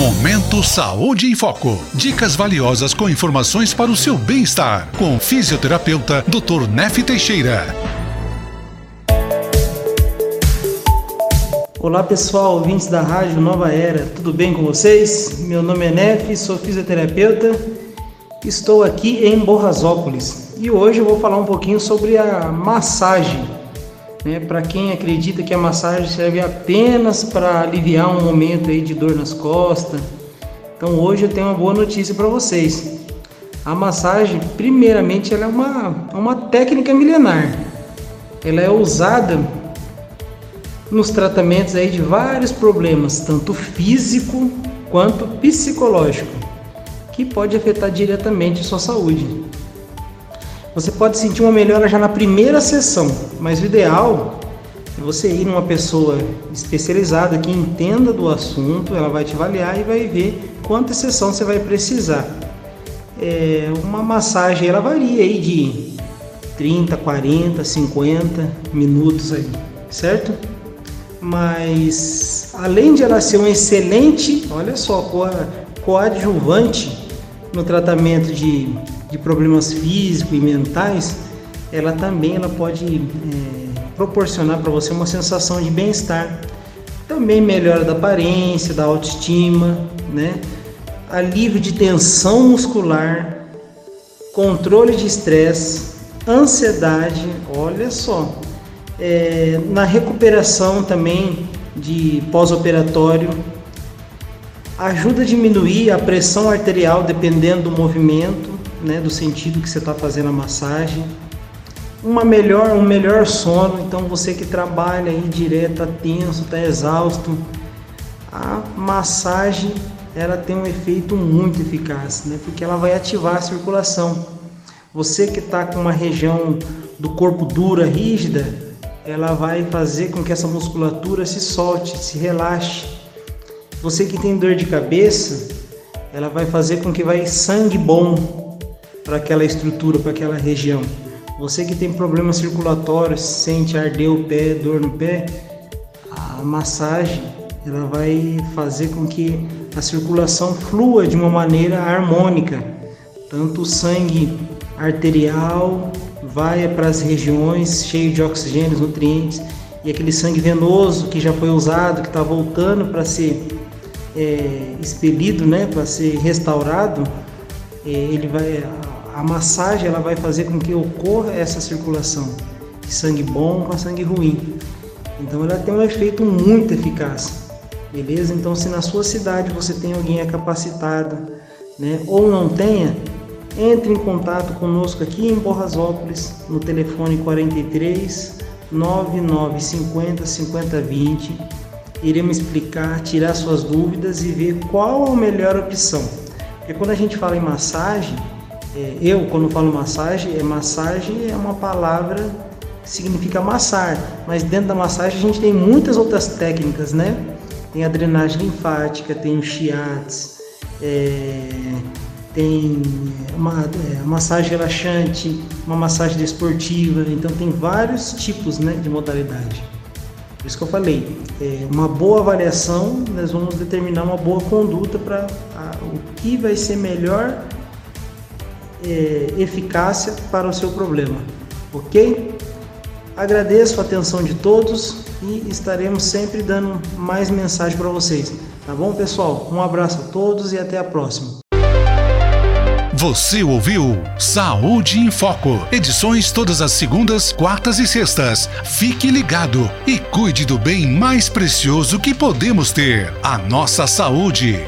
Momento Saúde em Foco. Dicas valiosas com informações para o seu bem-estar. Com o fisioterapeuta Dr. Nef Teixeira. Olá pessoal, ouvintes da Rádio Nova Era, tudo bem com vocês? Meu nome é Nef, sou fisioterapeuta, estou aqui em Borrasópolis e hoje eu vou falar um pouquinho sobre a massagem. Né? Para quem acredita que a massagem serve apenas para aliviar um momento aí de dor nas costas, então hoje eu tenho uma boa notícia para vocês. A massagem, primeiramente, ela é uma, uma técnica milenar. Ela é usada nos tratamentos aí de vários problemas, tanto físico quanto psicológico, que pode afetar diretamente a sua saúde. Você pode sentir uma melhora já na primeira sessão, mas o ideal é você ir numa pessoa especializada que entenda do assunto, ela vai te avaliar e vai ver quanta sessão você vai precisar. É, uma massagem ela varia aí de 30, 40, 50 minutos aí, certo? mas além de ela ser um excelente, olha só, coadjuvante no tratamento de, de problemas físicos e mentais, ela também ela pode é, proporcionar para você uma sensação de bem-estar, também melhora da aparência, da autoestima, né? alívio de tensão muscular, controle de estresse, ansiedade, olha só, é, na recuperação também de pós-operatório, ajuda a diminuir a pressão arterial dependendo do movimento, né, do sentido que você está fazendo a massagem. Uma melhor, um melhor sono, então você que trabalha aí direto, tá tenso, está exausto, a massagem ela tem um efeito muito eficaz, né, porque ela vai ativar a circulação. Você que está com uma região do corpo dura, rígida, ela vai fazer com que essa musculatura se solte, se relaxe. Você que tem dor de cabeça, ela vai fazer com que vai sangue bom para aquela estrutura, para aquela região. Você que tem problemas circulatórios, sente arder o pé, dor no pé, a massagem ela vai fazer com que a circulação flua de uma maneira harmônica, tanto o sangue arterial vai para as regiões cheias de oxigênio, nutrientes, e aquele sangue venoso que já foi usado, que está voltando para ser é, expelido, né, para ser restaurado, ele vai, a, massagem ela vai fazer com que ocorra essa circulação de sangue bom com sangue ruim. Então ela tem um efeito muito eficaz, beleza? Então se na sua cidade você tem alguém capacitado, né, ou não tenha, entre em contato conosco aqui em Borrasópolis no telefone 43 9950 5020. Iremos explicar, tirar suas dúvidas e ver qual a melhor opção. Porque quando a gente fala em massagem, é, eu quando falo massagem, é massagem é uma palavra que significa amassar, mas dentro da massagem a gente tem muitas outras técnicas, né? Tem a drenagem linfática, tem o shiatsu, é, tem uma, é, massagem relaxante, uma massagem desportiva, então tem vários tipos né, de modalidade. Por isso que eu falei, é, uma boa avaliação, nós vamos determinar uma boa conduta para que vai ser melhor é, eficácia para o seu problema, ok? Agradeço a atenção de todos e estaremos sempre dando mais mensagem para vocês. Tá bom, pessoal? Um abraço a todos e até a próxima. Você ouviu Saúde em Foco. Edições todas as segundas, quartas e sextas. Fique ligado e cuide do bem mais precioso que podemos ter: a nossa saúde.